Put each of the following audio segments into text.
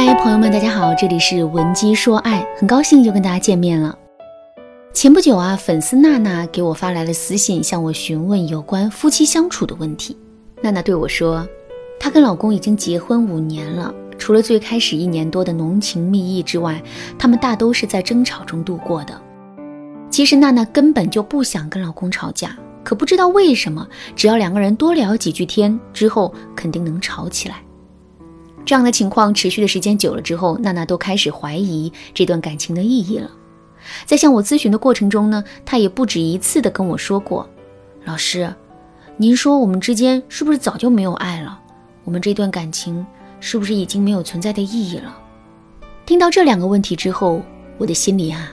嗨，朋友们，大家好，这里是文姬说爱，很高兴又跟大家见面了。前不久啊，粉丝娜娜给我发来了私信，向我询问有关夫妻相处的问题。娜娜对我说，她跟老公已经结婚五年了，除了最开始一年多的浓情蜜意之外，他们大都是在争吵中度过的。其实娜娜根本就不想跟老公吵架，可不知道为什么，只要两个人多聊几句天之后，肯定能吵起来。这样的情况持续的时间久了之后，娜娜都开始怀疑这段感情的意义了。在向我咨询的过程中呢，她也不止一次的跟我说过：“老师，您说我们之间是不是早就没有爱了？我们这段感情是不是已经没有存在的意义了？”听到这两个问题之后，我的心里啊，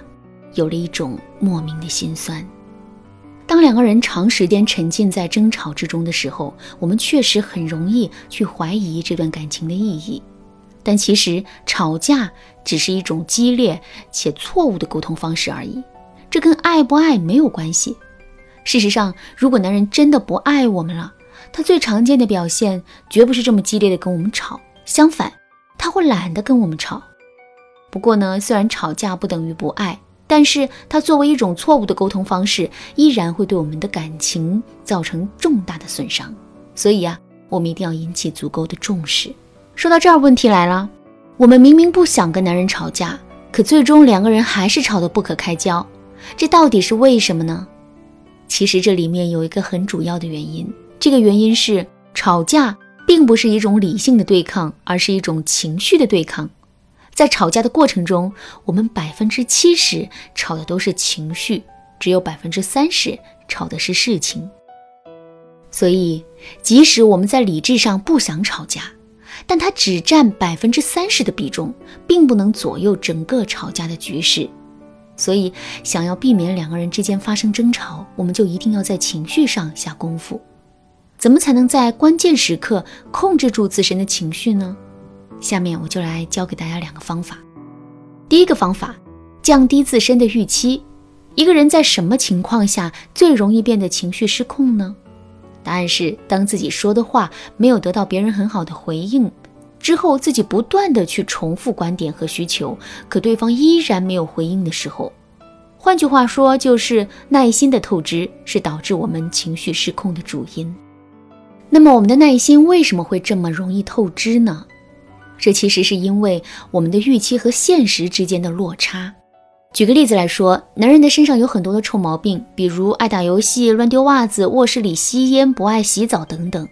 有了一种莫名的心酸。当两个人长时间沉浸在争吵之中的时候，我们确实很容易去怀疑这段感情的意义。但其实吵架只是一种激烈且错误的沟通方式而已，这跟爱不爱没有关系。事实上，如果男人真的不爱我们了，他最常见的表现绝不是这么激烈的跟我们吵，相反，他会懒得跟我们吵。不过呢，虽然吵架不等于不爱。但是它作为一种错误的沟通方式，依然会对我们的感情造成重大的损伤。所以啊，我们一定要引起足够的重视。说到这儿，问题来了：我们明明不想跟男人吵架，可最终两个人还是吵得不可开交，这到底是为什么呢？其实这里面有一个很主要的原因，这个原因是吵架并不是一种理性的对抗，而是一种情绪的对抗。在吵架的过程中，我们百分之七十吵的都是情绪，只有百分之三十吵的是事情。所以，即使我们在理智上不想吵架，但它只占百分之三十的比重，并不能左右整个吵架的局势。所以，想要避免两个人之间发生争吵，我们就一定要在情绪上下功夫。怎么才能在关键时刻控制住自身的情绪呢？下面我就来教给大家两个方法。第一个方法，降低自身的预期。一个人在什么情况下最容易变得情绪失控呢？答案是，当自己说的话没有得到别人很好的回应之后，自己不断的去重复观点和需求，可对方依然没有回应的时候。换句话说，就是耐心的透支是导致我们情绪失控的主因。那么，我们的耐心为什么会这么容易透支呢？这其实是因为我们的预期和现实之间的落差。举个例子来说，男人的身上有很多的臭毛病，比如爱打游戏、乱丢袜子、卧室里吸烟、不爱洗澡等等。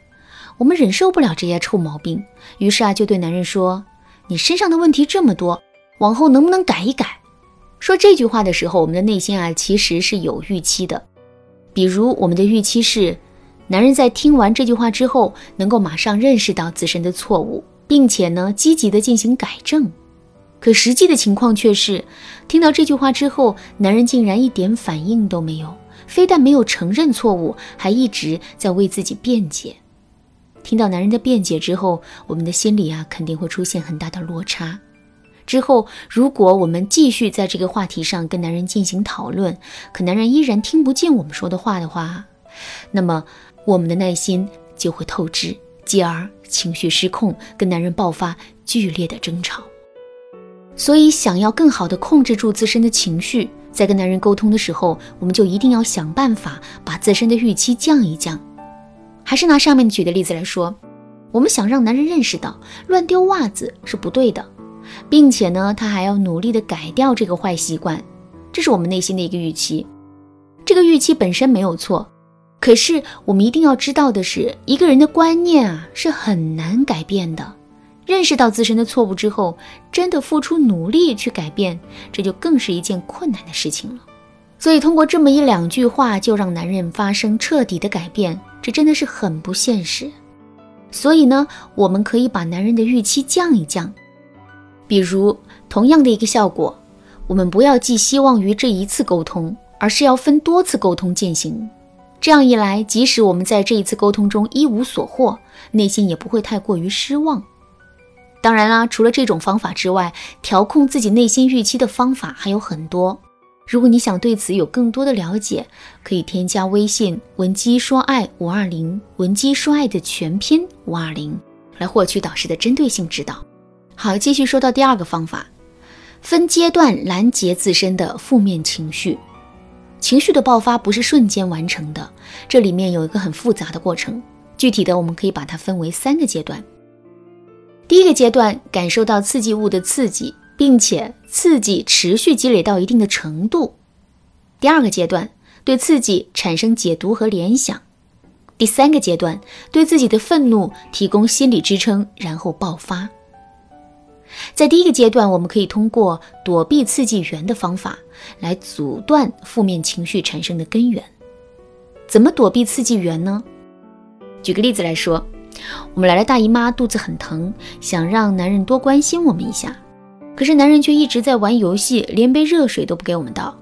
我们忍受不了这些臭毛病，于是啊，就对男人说：“你身上的问题这么多，往后能不能改一改？”说这句话的时候，我们的内心啊，其实是有预期的。比如，我们的预期是，男人在听完这句话之后，能够马上认识到自身的错误。并且呢，积极的进行改正，可实际的情况却是，听到这句话之后，男人竟然一点反应都没有，非但没有承认错误，还一直在为自己辩解。听到男人的辩解之后，我们的心里啊，肯定会出现很大的落差。之后，如果我们继续在这个话题上跟男人进行讨论，可男人依然听不见我们说的话的话，那么我们的耐心就会透支。继而情绪失控，跟男人爆发剧烈的争吵。所以，想要更好的控制住自身的情绪，在跟男人沟通的时候，我们就一定要想办法把自身的预期降一降。还是拿上面举的例子来说，我们想让男人认识到乱丢袜子是不对的，并且呢，他还要努力的改掉这个坏习惯，这是我们内心的一个预期。这个预期本身没有错。可是，我们一定要知道的是，一个人的观念啊是很难改变的。认识到自身的错误之后，真的付出努力去改变，这就更是一件困难的事情了。所以，通过这么一两句话就让男人发生彻底的改变，这真的是很不现实。所以呢，我们可以把男人的预期降一降。比如，同样的一个效果，我们不要寄希望于这一次沟通，而是要分多次沟通进行。这样一来，即使我们在这一次沟通中一无所获，内心也不会太过于失望。当然啦，除了这种方法之外，调控自己内心预期的方法还有很多。如果你想对此有更多的了解，可以添加微信文姬说爱五二零，文姬说爱的全拼五二零，来获取导师的针对性指导。好，继续说到第二个方法，分阶段拦截自身的负面情绪。情绪的爆发不是瞬间完成的，这里面有一个很复杂的过程。具体的，我们可以把它分为三个阶段。第一个阶段，感受到刺激物的刺激，并且刺激持续积累到一定的程度。第二个阶段，对刺激产生解读和联想。第三个阶段，对自己的愤怒提供心理支撑，然后爆发。在第一个阶段，我们可以通过躲避刺激源的方法来阻断负面情绪产生的根源。怎么躲避刺激源呢？举个例子来说，我们来了大姨妈，肚子很疼，想让男人多关心我们一下，可是男人却一直在玩游戏，连杯热水都不给我们倒。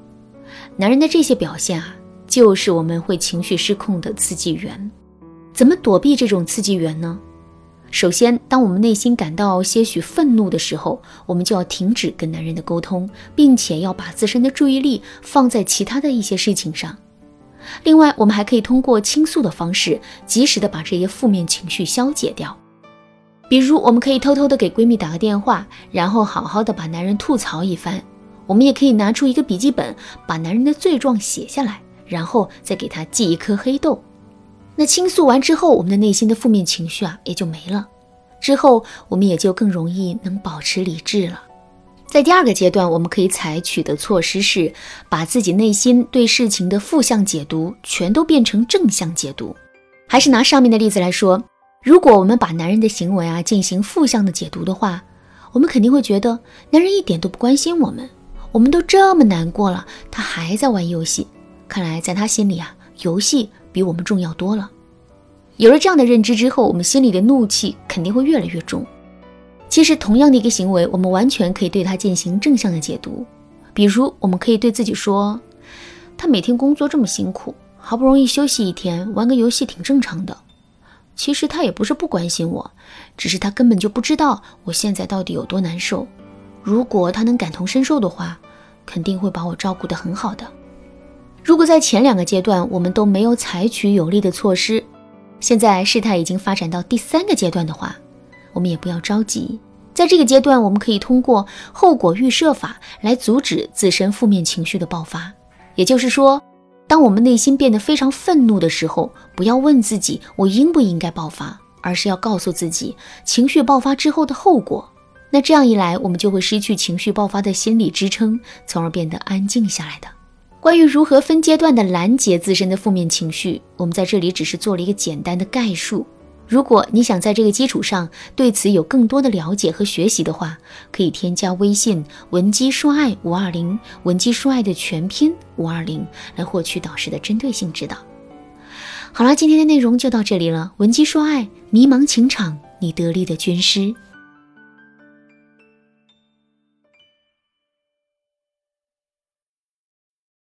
男人的这些表现啊，就是我们会情绪失控的刺激源。怎么躲避这种刺激源呢？首先，当我们内心感到些许愤怒的时候，我们就要停止跟男人的沟通，并且要把自身的注意力放在其他的一些事情上。另外，我们还可以通过倾诉的方式，及时的把这些负面情绪消解掉。比如，我们可以偷偷的给闺蜜打个电话，然后好好的把男人吐槽一番。我们也可以拿出一个笔记本，把男人的罪状写下来，然后再给他记一颗黑豆。那倾诉完之后，我们的内心的负面情绪啊也就没了，之后我们也就更容易能保持理智了。在第二个阶段，我们可以采取的措施是把自己内心对事情的负向解读全都变成正向解读。还是拿上面的例子来说，如果我们把男人的行为啊进行负向的解读的话，我们肯定会觉得男人一点都不关心我们，我们都这么难过了，他还在玩游戏，看来在他心里啊，游戏。比我们重要多了。有了这样的认知之后，我们心里的怒气肯定会越来越重。其实，同样的一个行为，我们完全可以对它进行正向的解读。比如，我们可以对自己说：“他每天工作这么辛苦，好不容易休息一天，玩个游戏挺正常的。其实他也不是不关心我，只是他根本就不知道我现在到底有多难受。如果他能感同身受的话，肯定会把我照顾得很好的。”如果在前两个阶段我们都没有采取有力的措施，现在事态已经发展到第三个阶段的话，我们也不要着急。在这个阶段，我们可以通过后果预设法来阻止自身负面情绪的爆发。也就是说，当我们内心变得非常愤怒的时候，不要问自己我应不应该爆发，而是要告诉自己情绪爆发之后的后果。那这样一来，我们就会失去情绪爆发的心理支撑，从而变得安静下来的。关于如何分阶段的拦截自身的负面情绪，我们在这里只是做了一个简单的概述。如果你想在这个基础上对此有更多的了解和学习的话，可以添加微信文姬说爱五二零，文姬说爱的全拼五二零，来获取导师的针对性指导。好了，今天的内容就到这里了。文姬说爱，迷茫情场，你得力的军师。